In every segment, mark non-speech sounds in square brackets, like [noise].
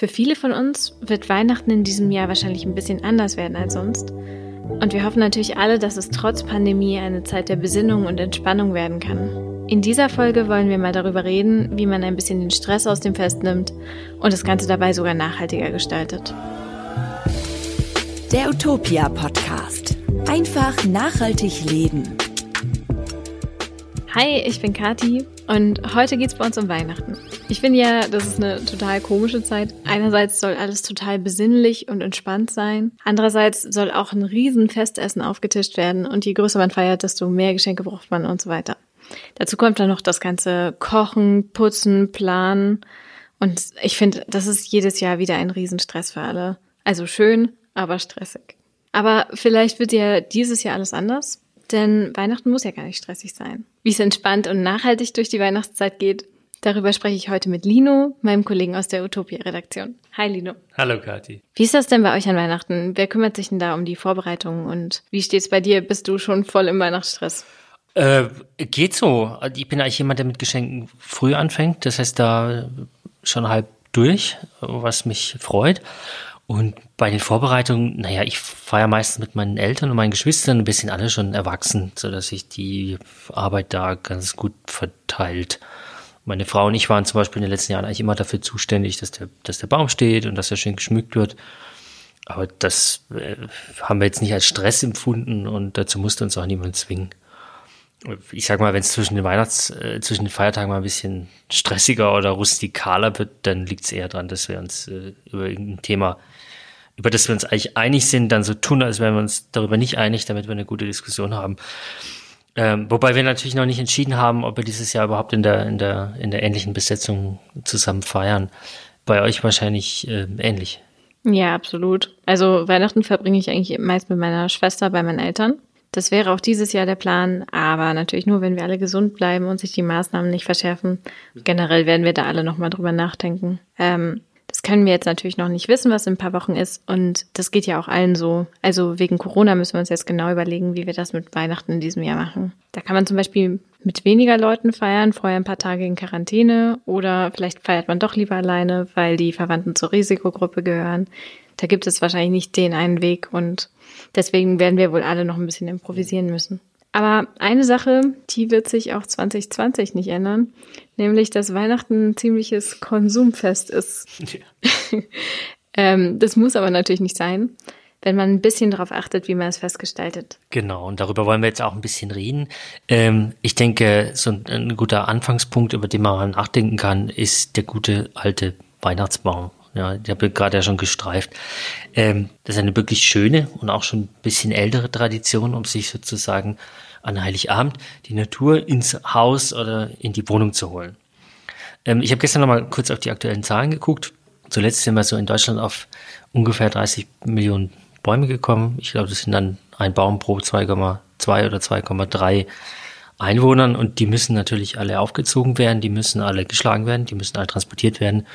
Für viele von uns wird Weihnachten in diesem Jahr wahrscheinlich ein bisschen anders werden als sonst. Und wir hoffen natürlich alle, dass es trotz Pandemie eine Zeit der Besinnung und Entspannung werden kann. In dieser Folge wollen wir mal darüber reden, wie man ein bisschen den Stress aus dem Fest nimmt und das Ganze dabei sogar nachhaltiger gestaltet. Der Utopia Podcast. Einfach nachhaltig leben. Hi, ich bin Kati und heute geht's bei uns um Weihnachten. Ich finde ja, das ist eine total komische Zeit. Einerseits soll alles total besinnlich und entspannt sein. Andererseits soll auch ein Riesenfestessen aufgetischt werden und je größer man feiert, desto mehr Geschenke braucht man und so weiter. Dazu kommt dann noch das ganze Kochen, Putzen, Planen. Und ich finde, das ist jedes Jahr wieder ein Riesenstress für alle. Also schön, aber stressig. Aber vielleicht wird ja dieses Jahr alles anders. Denn Weihnachten muss ja gar nicht stressig sein. Wie es entspannt und nachhaltig durch die Weihnachtszeit geht, darüber spreche ich heute mit Lino, meinem Kollegen aus der Utopia-Redaktion. Hi Lino. Hallo Kathi. Wie ist das denn bei euch an Weihnachten? Wer kümmert sich denn da um die Vorbereitungen und wie steht's bei dir? Bist du schon voll im Weihnachtsstress? Äh, geht so. Ich bin eigentlich jemand, der mit Geschenken früh anfängt. Das heißt, da schon halb durch, was mich freut. Und bei den Vorbereitungen, naja, ich feiere meistens mit meinen Eltern und meinen Geschwistern, ein bisschen alle schon erwachsen, so dass sich die Arbeit da ganz gut verteilt. Meine Frau und ich waren zum Beispiel in den letzten Jahren eigentlich immer dafür zuständig, dass der, dass der Baum steht und dass er schön geschmückt wird. Aber das äh, haben wir jetzt nicht als Stress empfunden und dazu musste uns auch niemand zwingen. Ich sag mal, wenn es zwischen den Weihnachts-, äh, zwischen den Feiertagen mal ein bisschen stressiger oder rustikaler wird, dann liegt es eher daran, dass wir uns äh, über irgendein Thema über das wir uns eigentlich einig sind, dann so tun, als wären wir uns darüber nicht einig, damit wir eine gute Diskussion haben. Ähm, wobei wir natürlich noch nicht entschieden haben, ob wir dieses Jahr überhaupt in der, in der, in der ähnlichen Besetzung zusammen feiern. Bei euch wahrscheinlich äh, ähnlich. Ja, absolut. Also Weihnachten verbringe ich eigentlich meist mit meiner Schwester bei meinen Eltern. Das wäre auch dieses Jahr der Plan, aber natürlich nur, wenn wir alle gesund bleiben und sich die Maßnahmen nicht verschärfen. Generell werden wir da alle nochmal drüber nachdenken. Ähm, das können wir jetzt natürlich noch nicht wissen, was in ein paar Wochen ist. Und das geht ja auch allen so. Also wegen Corona müssen wir uns jetzt genau überlegen, wie wir das mit Weihnachten in diesem Jahr machen. Da kann man zum Beispiel mit weniger Leuten feiern, vorher ein paar Tage in Quarantäne oder vielleicht feiert man doch lieber alleine, weil die Verwandten zur Risikogruppe gehören. Da gibt es wahrscheinlich nicht den einen Weg und deswegen werden wir wohl alle noch ein bisschen improvisieren müssen. Aber eine Sache, die wird sich auch 2020 nicht ändern, nämlich dass Weihnachten ein ziemliches Konsumfest ist. Ja. [laughs] ähm, das muss aber natürlich nicht sein, wenn man ein bisschen darauf achtet, wie man es festgestaltet. Genau, und darüber wollen wir jetzt auch ein bisschen reden. Ähm, ich denke, so ein, ein guter Anfangspunkt, über den man nachdenken kann, ist der gute alte Weihnachtsbaum. Ja, ich habe gerade ja schon gestreift. Ähm, das ist eine wirklich schöne und auch schon ein bisschen ältere Tradition, um sich sozusagen an Heiligabend die Natur ins Haus oder in die Wohnung zu holen. Ähm, ich habe gestern noch mal kurz auf die aktuellen Zahlen geguckt. Zuletzt sind wir so in Deutschland auf ungefähr 30 Millionen Bäume gekommen. Ich glaube, das sind dann ein Baum pro 2,2 oder 2,3 Einwohnern und die müssen natürlich alle aufgezogen werden, die müssen alle geschlagen werden, die müssen alle transportiert werden.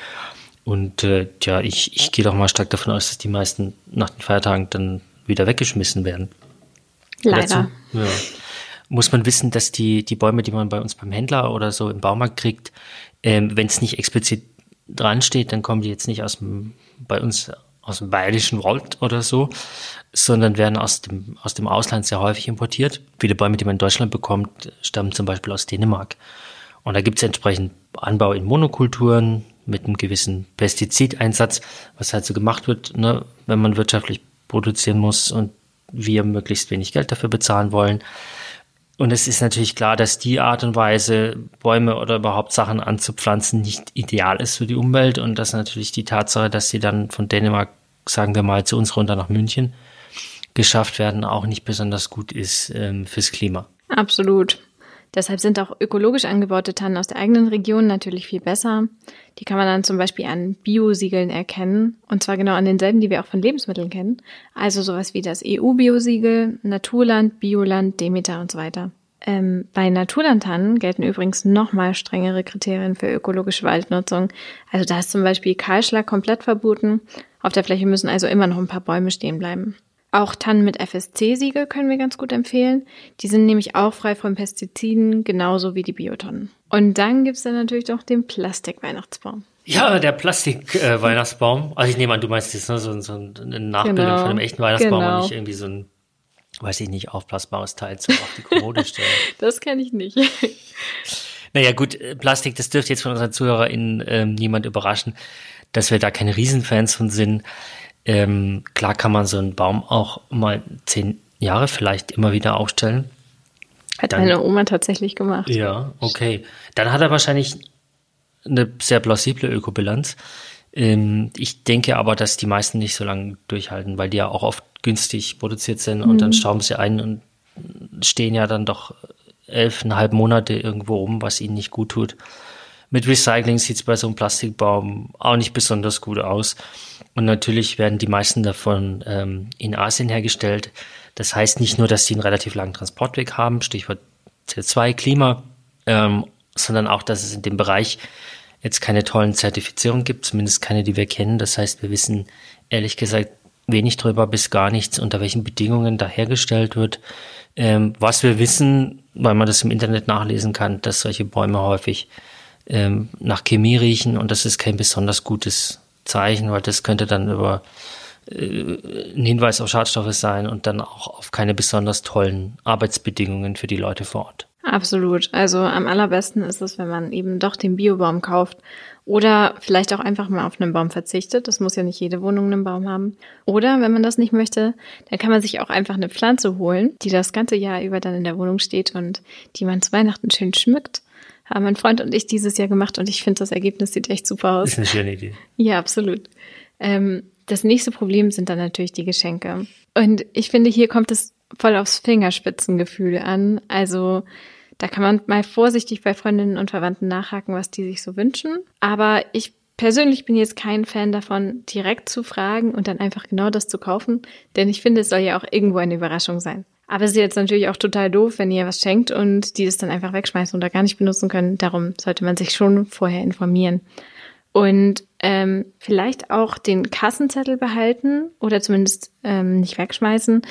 Und äh, ja, ich, ich gehe doch mal stark davon aus, dass die meisten nach den Feiertagen dann wieder weggeschmissen werden. Leider. Dazu, ja, muss man wissen, dass die, die Bäume, die man bei uns beim Händler oder so im Baumarkt kriegt, ähm, wenn es nicht explizit dran steht, dann kommen die jetzt nicht aus dem, bei uns aus dem bayerischen Wald oder so, sondern werden aus dem, aus dem Ausland sehr häufig importiert. Viele Bäume, die man in Deutschland bekommt, stammen zum Beispiel aus Dänemark. Und da gibt es entsprechend Anbau in Monokulturen, mit einem gewissen Pestizideinsatz, was halt so gemacht wird, ne, wenn man wirtschaftlich produzieren muss und wir möglichst wenig Geld dafür bezahlen wollen. Und es ist natürlich klar, dass die Art und Weise, Bäume oder überhaupt Sachen anzupflanzen, nicht ideal ist für die Umwelt und dass natürlich die Tatsache, dass sie dann von Dänemark, sagen wir mal, zu uns runter nach München geschafft werden, auch nicht besonders gut ist ähm, fürs Klima. Absolut. Deshalb sind auch ökologisch angebaute Tannen aus der eigenen Region natürlich viel besser. Die kann man dann zum Beispiel an Biosiegeln erkennen. Und zwar genau an denselben, die wir auch von Lebensmitteln kennen. Also sowas wie das EU-Biosiegel, Naturland, Bioland, Demeter und so weiter. Ähm, bei Naturlandtannen gelten übrigens nochmal strengere Kriterien für ökologische Waldnutzung. Also da ist zum Beispiel Kahlschlag komplett verboten. Auf der Fläche müssen also immer noch ein paar Bäume stehen bleiben. Auch Tannen mit FSC-Siegel können wir ganz gut empfehlen. Die sind nämlich auch frei von Pestiziden, genauso wie die Biotonnen. Und dann gibt's dann natürlich noch den Plastik-Weihnachtsbaum. Ja, der Plastik-Weihnachtsbaum. Äh, also ich nehme an, du meinst jetzt ne, so, so eine Nachbildung Genau. von einem echten Weihnachtsbaum Genau. und nicht irgendwie so ein, weiß ich nicht, aufblasbares Teil zum auf die Kommode stellen. [laughs] Das kenne ich nicht. [laughs] Naja, gut, äh, Plastik, das dürfte jetzt von unseren ZuhörerInnen ähm, niemand überraschen, dass wir da keine Riesenfans von sind. Ähm, klar kann man so einen Baum auch mal zehn Jahre vielleicht immer wieder aufstellen. Hat Dann- meine Oma tatsächlich gemacht. Ja, okay. Dann hat er wahrscheinlich eine sehr plausible Ökobilanz. Ähm, ich denke aber, dass die meisten nicht so lange durchhalten, weil die ja auch oft günstig produziert sind und dann stauben sie ein und stehen ja dann doch elfeinhalb Monate irgendwo rum, was ihnen nicht gut tut. Mit Recycling sieht es bei so einem Plastikbaum auch nicht besonders gut aus. Und natürlich werden die meisten davon ähm, in Asien hergestellt. Das heißt nicht nur, dass sie einen relativ langen Transportweg haben, Stichwort CO2, Klima, ähm, sondern auch, dass es in dem Bereich jetzt keine tollen Zertifizierungen gibt, zumindest keine, die wir kennen. Das heißt, wir wissen ehrlich gesagt wenig drüber bis gar nichts, unter welchen Bedingungen da hergestellt wird. Ähm, was wir wissen, weil man das im Internet nachlesen kann, dass solche Bäume häufig ähm, nach Chemie riechen und das ist kein besonders gutes Zeichen, weil das könnte dann über äh, ein Hinweis auf Schadstoffe sein und dann auch auf keine besonders tollen Arbeitsbedingungen für die Leute vor Ort. Absolut. Also am allerbesten ist es, wenn man eben doch den Biobaum kauft oder vielleicht auch einfach mal auf einen Baum verzichtet. Das muss ja nicht jede Wohnung einen Baum haben. Oder wenn man das nicht möchte, dann kann man sich auch einfach eine Pflanze holen, die das ganze Jahr über dann in der Wohnung steht und die man zu Weihnachten schön schmückt. Haben mein Freund und ich dieses Jahr gemacht und ich finde, das Ergebnis sieht echt super aus. Ist eine schöne Idee. Ja, absolut. Ähm, das nächste Problem sind dann natürlich die Geschenke. Und ich finde, hier kommt es voll aufs Fingerspitzengefühl an. Also da kann man mal vorsichtig bei Freundinnen und Verwandten nachhaken, was die sich so wünschen. Aber ich persönlich bin jetzt kein Fan davon, direkt zu fragen und dann einfach genau das zu kaufen. Denn ich finde, es soll ja auch irgendwo eine Überraschung sein. Aber es ist jetzt natürlich auch total doof, wenn ihr was schenkt und die es dann einfach wegschmeißen oder gar nicht benutzen können. Darum sollte man sich schon vorher informieren. Und ähm, vielleicht auch den Kassenzettel behalten oder zumindest ähm, nicht wegschmeißen,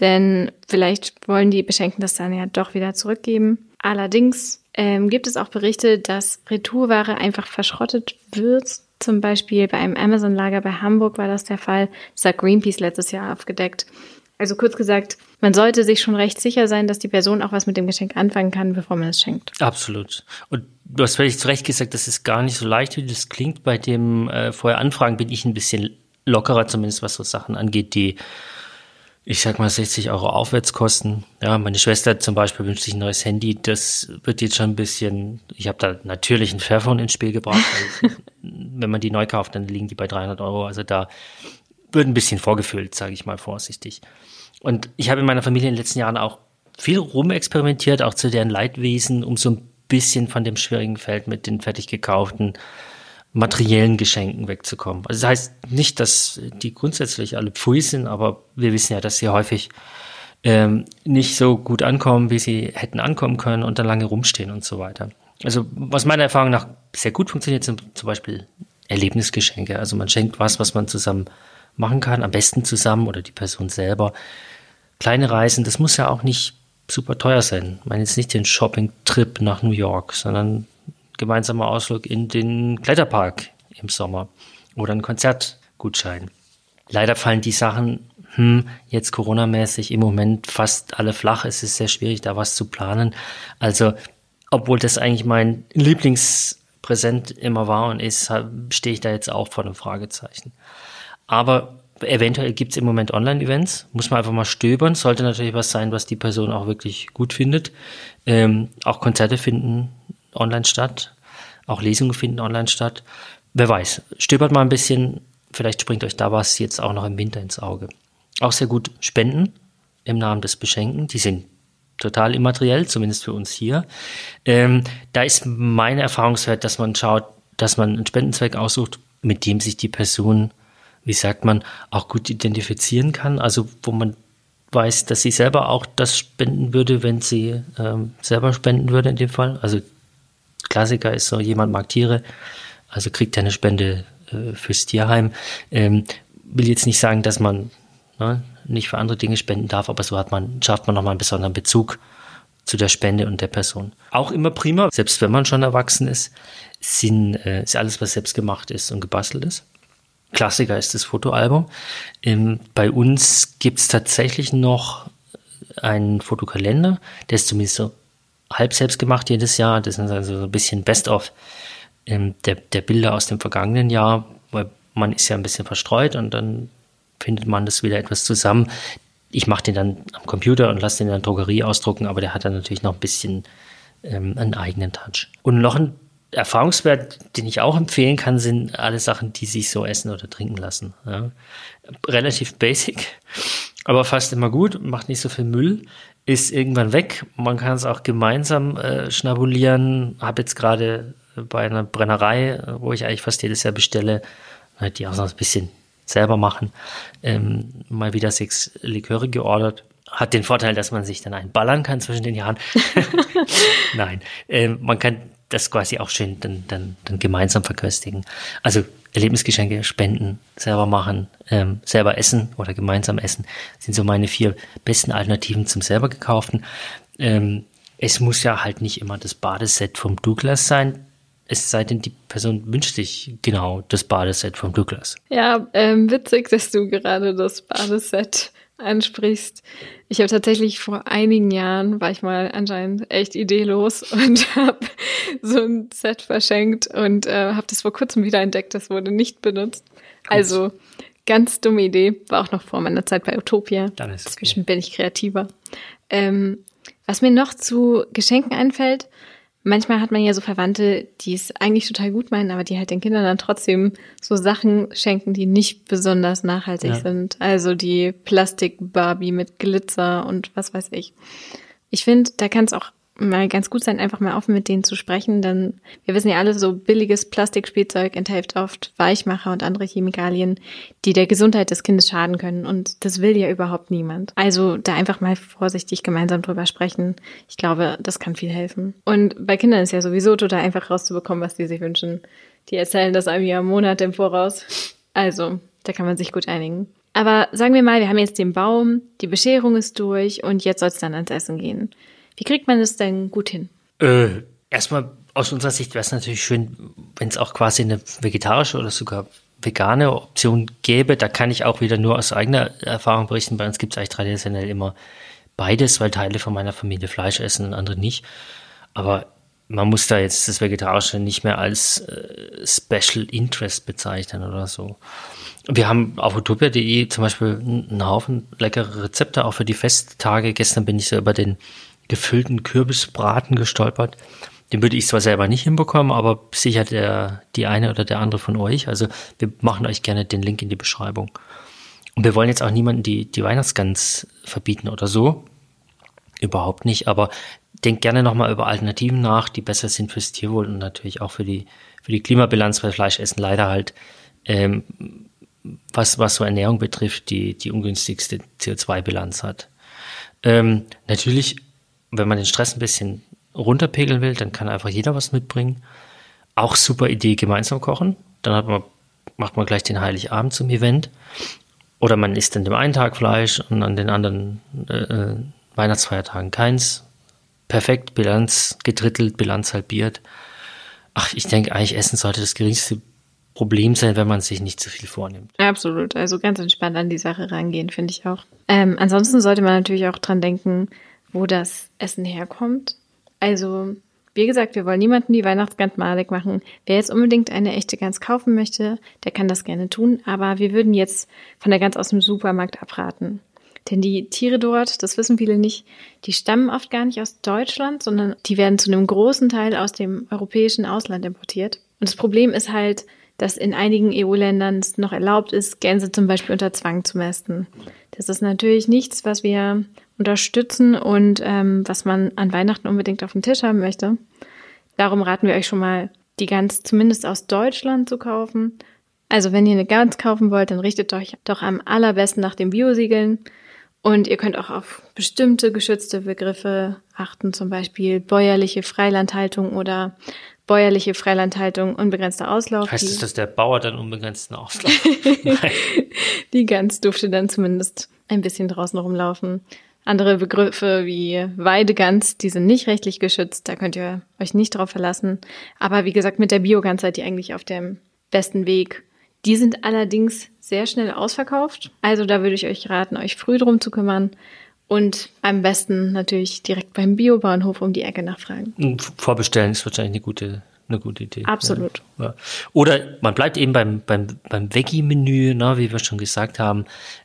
denn vielleicht wollen die Beschenkten das dann ja doch wieder zurückgeben. Allerdings ähm, gibt es auch Berichte, dass Retourware einfach verschrottet wird. Zum Beispiel bei einem Amazon-Lager bei Hamburg war das der Fall. Das hat Greenpeace letztes Jahr aufgedeckt. Also kurz gesagt, man sollte sich schon recht sicher sein, dass die Person auch was mit dem Geschenk anfangen kann, bevor man es schenkt. Absolut. Und du hast völlig zu Recht gesagt, das ist gar nicht so leicht, wie das klingt. Bei dem äh, vorher Anfragen bin ich ein bisschen lockerer, zumindest was so Sachen angeht, die, ich sag mal, 60 Euro aufwärts kosten. Ja, meine Schwester zum Beispiel wünscht sich ein neues Handy. Das wird jetzt schon ein bisschen, ich habe da natürlich ein Fairphone ins Spiel gebracht. weil, [laughs] wenn man die neu kauft, dann liegen die bei 300 Euro. Also da wird ein bisschen vorgefühlt, sage ich mal vorsichtig. Und ich habe in meiner Familie in den letzten Jahren auch viel rumexperimentiert, auch zu deren Leidwesen, um so ein bisschen von dem schwierigen Feld mit den fertig gekauften materiellen Geschenken wegzukommen. Also das heißt nicht, dass die grundsätzlich alle pfui sind, aber wir wissen ja, dass sie häufig ähm, nicht so gut ankommen, wie sie hätten ankommen können und dann lange rumstehen und so weiter. Also was meiner Erfahrung nach sehr gut funktioniert, sind zum Beispiel Erlebnisgeschenke. Also man schenkt was, was man zusammen machen kann, am besten zusammen oder die Person selber. Kleine Reisen, das muss ja auch nicht super teuer sein. Ich meine jetzt nicht den Shopping-Trip nach New York, sondern gemeinsamer Ausflug in den Kletterpark im Sommer oder ein Konzertgutschein. Leider fallen die Sachen hm, jetzt Corona-mäßig im Moment fast alle flach. Es ist sehr schwierig, da was zu planen. Also, obwohl das eigentlich mein Lieblingspräsent immer war und ist, stehe ich da jetzt auch vor einem Fragezeichen. Aber eventuell gibt es im Moment Online-Events, muss man einfach mal stöbern. Sollte natürlich was sein, was die Person auch wirklich gut findet. Ähm, auch Konzerte finden online statt, auch Lesungen finden online statt. Wer weiß, stöbert mal ein bisschen, vielleicht springt euch da was jetzt auch noch im Winter ins Auge. Auch sehr gut spenden im Namen des Beschenken. Die sind total immateriell, zumindest für uns hier. Ähm, da ist mein Erfahrungswert, dass man schaut, dass man einen Spendenzweck aussucht, mit dem sich die Person, wie sagt man, auch gut identifizieren kann. Also wo man weiß, dass sie selber auch das spenden würde, wenn sie ähm, selber spenden würde in dem Fall. Also Klassiker ist so, jemand mag Tiere, also kriegt er eine Spende äh, fürs Tierheim. Ähm, will jetzt nicht sagen, dass man ne, nicht für andere Dinge spenden darf, aber so hat man, schafft man nochmal einen besonderen Bezug zu der Spende und der Person. Auch immer prima, selbst wenn man schon erwachsen ist, sind, äh, ist alles, was selbst gemacht ist und gebastelt ist. Klassiker ist das Fotoalbum. Ähm, bei uns gibt's tatsächlich noch einen Fotokalender, der ist zumindest so halb selbst gemacht jedes Jahr. Das ist also so ein bisschen Best-of ähm, der, der Bilder aus dem vergangenen Jahr, weil man ist ja ein bisschen verstreut und dann findet man das wieder etwas zusammen. Ich mache den dann am Computer und lasse den in der Drogerie ausdrucken, aber der hat dann natürlich noch ein bisschen ähm, einen eigenen Touch. Und noch ein Erfahrungswert, den ich auch empfehlen kann, sind alle Sachen, die sich so essen oder trinken lassen. Ja. Relativ basic, aber fast immer gut, macht nicht so viel Müll, ist irgendwann weg. Man kann es auch gemeinsam äh, schnabulieren. Habe jetzt gerade bei einer Brennerei, wo ich eigentlich fast jedes Jahr bestelle, halt die auch noch ein bisschen selber machen, ähm, mal wieder sechs Liköre geordert. Hat den Vorteil, dass man sich dann einballern kann zwischen den Jahren. [laughs] Nein, ähm, man kann das quasi auch schön dann, dann, dann gemeinsam verköstigen. Also Erlebnisgeschenke spenden, selber machen, ähm, selber essen oder gemeinsam essen, sind so meine vier besten Alternativen zum selber gekauften. Ähm, es muss ja halt nicht immer das Badeset vom Douglas sein es sei denn, die Person wünscht sich genau das Badeset vom Douglas. Ja, ähm, witzig, dass du gerade das Badeset ansprichst. Ich habe tatsächlich vor einigen Jahren, war ich mal anscheinend echt ideelos [laughs] und habe so ein Set verschenkt und äh, habe das vor kurzem wieder entdeckt. Das wurde nicht benutzt. Gut. Also ganz dumme Idee. War auch noch vor meiner Zeit bei Utopia. Dann ist Inzwischen okay. bin ich kreativer. Ähm, was mir noch zu Geschenken einfällt, manchmal hat man ja so Verwandte, die es eigentlich total gut meinen, aber die halt den Kindern dann trotzdem so Sachen schenken, die nicht besonders nachhaltig ja. sind. Also die Plastik-Barbie mit Glitzer und was weiß ich. Ich finde, da kann es auch mal ganz gut sein, einfach mal offen mit denen zu sprechen, denn wir wissen ja alle, so billiges Plastikspielzeug enthält oft Weichmacher und andere Chemikalien, die der Gesundheit des Kindes schaden können und das will ja überhaupt niemand. Also da einfach mal vorsichtig gemeinsam drüber sprechen. Ich glaube, das kann viel helfen. Und bei Kindern ist ja sowieso total einfach rauszubekommen, was die sich wünschen. Die erzählen das einem ja Monate im Voraus. Also, da kann man sich gut einigen. Aber sagen wir mal, wir haben jetzt den Baum, die Bescherung ist durch und jetzt soll es dann ans Essen gehen. Wie kriegt man das denn gut hin? Äh, erstmal aus unserer Sicht wäre es natürlich schön, wenn es auch quasi eine vegetarische oder sogar vegane Option gäbe. Da kann ich auch wieder nur aus eigener Erfahrung berichten. Bei uns gibt es eigentlich traditionell immer beides, weil Teile von meiner Familie Fleisch essen und andere nicht. Aber man muss da jetzt das Vegetarische nicht mehr als äh, Special Interest bezeichnen oder so. Wir haben auf utopia.de zum Beispiel einen Haufen leckere Rezepte auch für die Festtage. Gestern bin ich so über den gefüllten Kürbisbraten gestolpert. Den würde ich zwar selber nicht hinbekommen, aber sicher der, die eine oder der andere von euch. Also wir machen euch gerne den Link in die Beschreibung. Und wir wollen jetzt auch niemanden die, die Weihnachtsgans verbieten oder so. Überhaupt nicht, aber denkt gerne nochmal über Alternativen nach, die besser sind fürs Tierwohl und natürlich auch für die, für die Klimabilanz, weil Fleischessen leider halt, ähm, was, was so Ernährung betrifft, die, die ungünstigste CO2-Bilanz hat. Ähm, natürlich wenn man den Stress ein bisschen runterpegeln will, dann kann einfach jeder was mitbringen. Auch super Idee, gemeinsam kochen. Dann man, macht man gleich den Heiligabend zum Event. Oder man isst an dem einen Tag Fleisch und an den anderen äh, äh Weihnachtsfeiertagen keins. Perfekt, Bilanz gedrittelt, Bilanz halbiert. Ach, ich denke eigentlich, Essen sollte das geringste Problem sein, wenn man sich nicht zu viel vornimmt. Absolut. Also ganz entspannt an die Sache rangehen, finde ich auch. Ähm, ansonsten sollte man natürlich auch dran denken, wo das Essen herkommt. Also, wie gesagt, wir wollen niemanden die Weihnachtsgans malig machen. Wer jetzt unbedingt eine echte Gans kaufen möchte, der kann das gerne tun, aber wir würden jetzt von der Gans aus dem Supermarkt abraten. Denn die Tiere dort, das wissen viele nicht, die stammen oft gar nicht aus Deutschland, sondern die werden zu einem großen Teil aus dem europäischen Ausland importiert. Und das Problem ist halt, dass in einigen EU-Ländern es noch erlaubt ist, Gänse zum Beispiel unter Zwang zu mästen. Das ist natürlich nichts, was wir unterstützen und ähm, was man an Weihnachten unbedingt auf dem Tisch haben möchte. Darum raten wir euch schon mal, die Gans zumindest aus Deutschland zu kaufen. Also wenn ihr eine Gans kaufen wollt, dann richtet euch doch am allerbesten nach den Biosiegeln. Und ihr könnt auch auf bestimmte geschützte Begriffe achten, zum Beispiel bäuerliche Freilandhaltung oder bäuerliche Freilandhaltung, unbegrenzter Auslauf. Heißt es, dass der Bauer dann unbegrenzten Auslauf? [laughs] die Gans durfte dann zumindest ein bisschen draußen rumlaufen. Andere Begriffe wie Weidegans, die sind nicht rechtlich geschützt, da könnt ihr euch nicht drauf verlassen. Aber wie gesagt, mit der Biogans seid ihr eigentlich auf dem besten Weg. Die sind allerdings sehr schnell ausverkauft. Also da würde ich euch raten, euch früh drum zu kümmern und am besten natürlich direkt beim Biobauernhof um die Ecke nachfragen. Vorbestellen ist wahrscheinlich eine gute, eine gute Idee. Absolut. Ja. Oder man bleibt eben beim, beim, beim Veggie-Menü, ne, wie wir schon gesagt haben.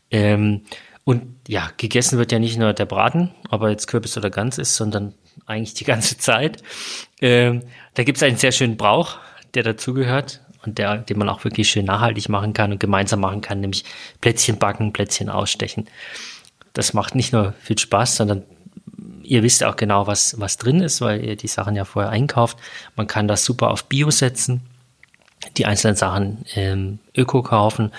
Ähm, und ja, gegessen wird ja nicht nur der Braten, aber jetzt Kürbis oder Gans ist, sondern eigentlich die ganze Zeit. Ähm, da gibt es einen sehr schönen Brauch, der dazugehört und der, den man auch wirklich schön nachhaltig machen kann und gemeinsam machen kann, nämlich Plätzchen backen, Plätzchen ausstechen. Das macht nicht nur viel Spaß, sondern ihr wisst auch genau, was, was drin ist, weil ihr die Sachen ja vorher einkauft. Man kann das super auf Bio setzen, die einzelnen Sachen ähm, Öko kaufen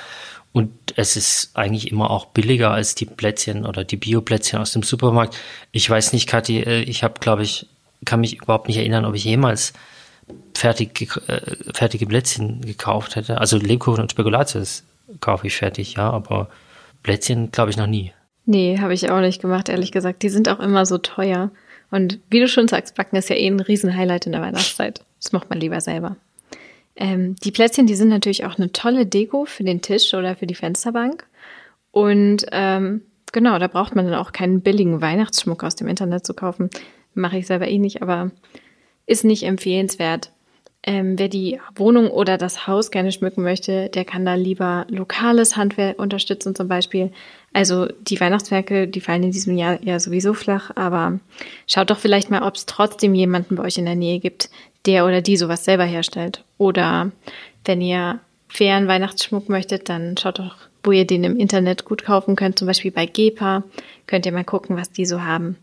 und es ist eigentlich immer auch billiger als die Plätzchen oder die Bio-Plätzchen aus dem Supermarkt. Ich weiß nicht, Kathi, äh, ich habe, glaube ich, kann mich überhaupt nicht erinnern, ob ich jemals fertig, äh, fertige Plätzchen gekauft hätte. Also Lebkuchen und Spekulatius kaufe ich fertig, ja, aber Plätzchen glaube ich noch nie. Nee, habe ich auch nicht gemacht, ehrlich gesagt. Die sind auch immer so teuer. Und wie du schon sagst, Backen ist ja eh ein Riesenhighlight in der Weihnachtszeit. Das macht man lieber selber. Ähm, die Plätzchen, die sind natürlich auch eine tolle Deko für den Tisch oder für die Fensterbank. Und ähm, genau, da braucht man dann auch keinen billigen Weihnachtsschmuck aus dem Internet zu kaufen. Mache ich selber eh nicht, aber ist nicht empfehlenswert. Ähm, wer die Wohnung oder das Haus gerne schmücken möchte, der kann da lieber lokales Handwerk unterstützen zum Beispiel. Also die Weihnachtswerke, die fallen in diesem Jahr ja sowieso flach, aber schaut doch vielleicht mal, ob es trotzdem jemanden bei euch in der Nähe gibt, der oder die sowas selber herstellt. Oder wenn ihr fairen Weihnachtsschmuck möchtet, dann schaut doch, wo ihr den im Internet gut kaufen könnt, zum Beispiel bei Gepa. Könnt ihr mal gucken, was die so haben.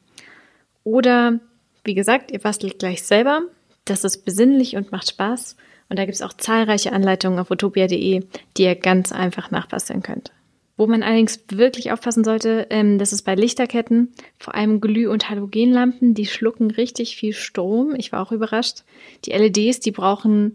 Oder, wie gesagt, ihr bastelt gleich selber das ist besinnlich und macht Spaß. Und da gibt es auch zahlreiche Anleitungen auf utopia.de, die ihr ganz einfach nachbasteln könnt. Wo man allerdings wirklich aufpassen sollte, ähm, das ist bei Lichterketten, vor allem Glüh- und Halogenlampen, die schlucken richtig viel Strom. Ich war auch überrascht. Die LEDs, die brauchen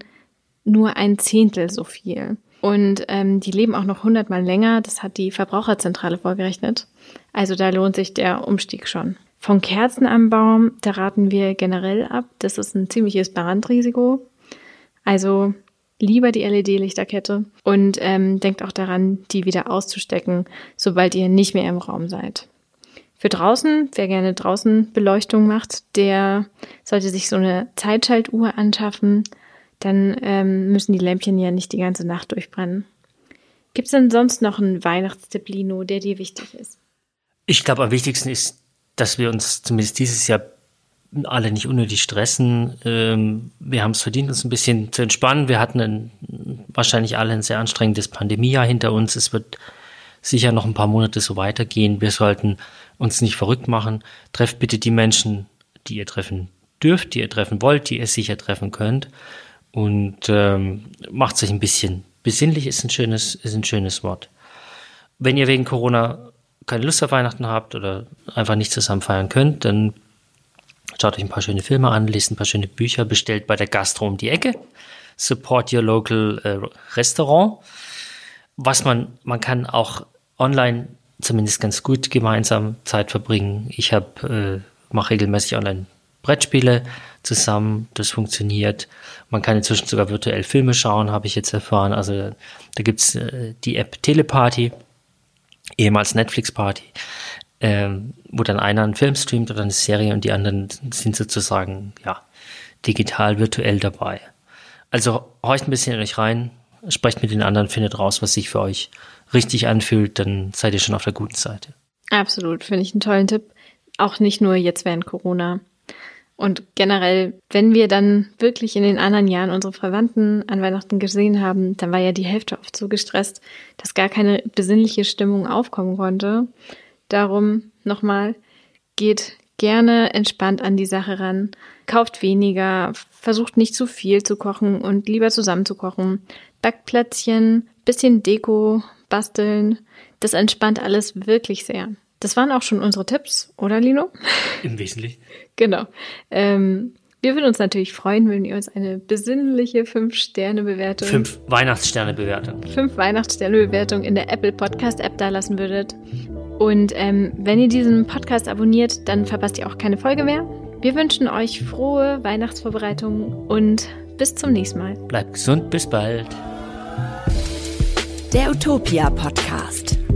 nur ein Zehntel so viel. Und ähm, die leben auch noch hundertmal länger. Das hat die Verbraucherzentrale vorgerechnet. Also da lohnt sich der Umstieg schon. Von Kerzen am Baum, da raten wir generell ab. Das ist ein ziemliches Brandrisiko. Also lieber die LED-Lichterkette und ähm, denkt auch daran, die wieder auszustecken, sobald ihr nicht mehr im Raum seid. Für draußen, wer gerne draußen Beleuchtung macht, der sollte sich so eine Zeitschaltuhr anschaffen. Dann ähm, müssen die Lämpchen ja nicht die ganze Nacht durchbrennen. Gibt es denn sonst noch einen Weihnachtstipp, Lino, der dir wichtig ist? Ich glaube, am wichtigsten ist dass wir uns zumindest dieses Jahr alle nicht unnötig stressen. Ähm, wir haben es verdient, uns ein bisschen zu entspannen. Wir hatten ein, wahrscheinlich alle ein sehr anstrengendes Pandemiejahr hinter uns. Es wird sicher noch ein paar Monate so weitergehen. Wir sollten uns nicht verrückt machen. Trefft bitte die Menschen, die ihr treffen dürft, die ihr treffen wollt, die ihr sicher treffen könnt. Und ähm, macht sich ein bisschen besinnlich ist ein schönes, ist ein schönes Wort. Wenn ihr wegen Corona keine Lust auf Weihnachten habt oder einfach nicht zusammen feiern könnt, dann schaut euch ein paar schöne Filme an, lest ein paar schöne Bücher, bestellt bei der Gastro um die Ecke, support your local äh, Restaurant. Was man, man kann auch online zumindest ganz gut gemeinsam Zeit verbringen. Ich äh, mache regelmäßig online Brettspiele zusammen, das funktioniert. Man kann inzwischen sogar virtuell Filme schauen, habe ich jetzt erfahren. Also da gibt's äh, die App Teleparty ehemals Netflix-Party, ähm, wo dann einer einen Film streamt oder eine Serie und die anderen sind sozusagen, ja, digital, virtuell dabei. Also horcht ein bisschen in euch rein, sprecht mit den anderen, findet raus, was sich für euch richtig anfühlt, dann seid ihr schon auf der guten Seite. Absolut, finde ich einen tollen Tipp. Auch nicht nur jetzt während Corona. Und generell, wenn wir dann wirklich in den anderen Jahren unsere Verwandten an Weihnachten gesehen haben, dann war ja die Hälfte oft so gestresst, dass gar keine besinnliche Stimmung aufkommen konnte. Darum nochmal, geht gerne entspannt an die Sache ran, kauft weniger, versucht nicht zu viel zu kochen und lieber zusammen zu kochen. Backplätzchen, bisschen Deko, basteln, das entspannt alles wirklich sehr. Das waren auch schon unsere Tipps, oder Lino? Im Wesentlichen. genau. Ähm, wir würden uns natürlich freuen, wenn ihr uns eine besinnliche 5-Sterne-Bewertung. 5 Weihnachtssterne-Bewertung. 5 Weihnachtssterne-Bewertung in der Apple Podcast-App da lassen würdet. Und ähm, wenn ihr diesen Podcast abonniert, dann verpasst ihr auch keine Folge mehr. Wir wünschen euch frohe Weihnachtsvorbereitungen und bis zum nächsten Mal. Bleibt gesund, bis bald. Der Utopia Podcast.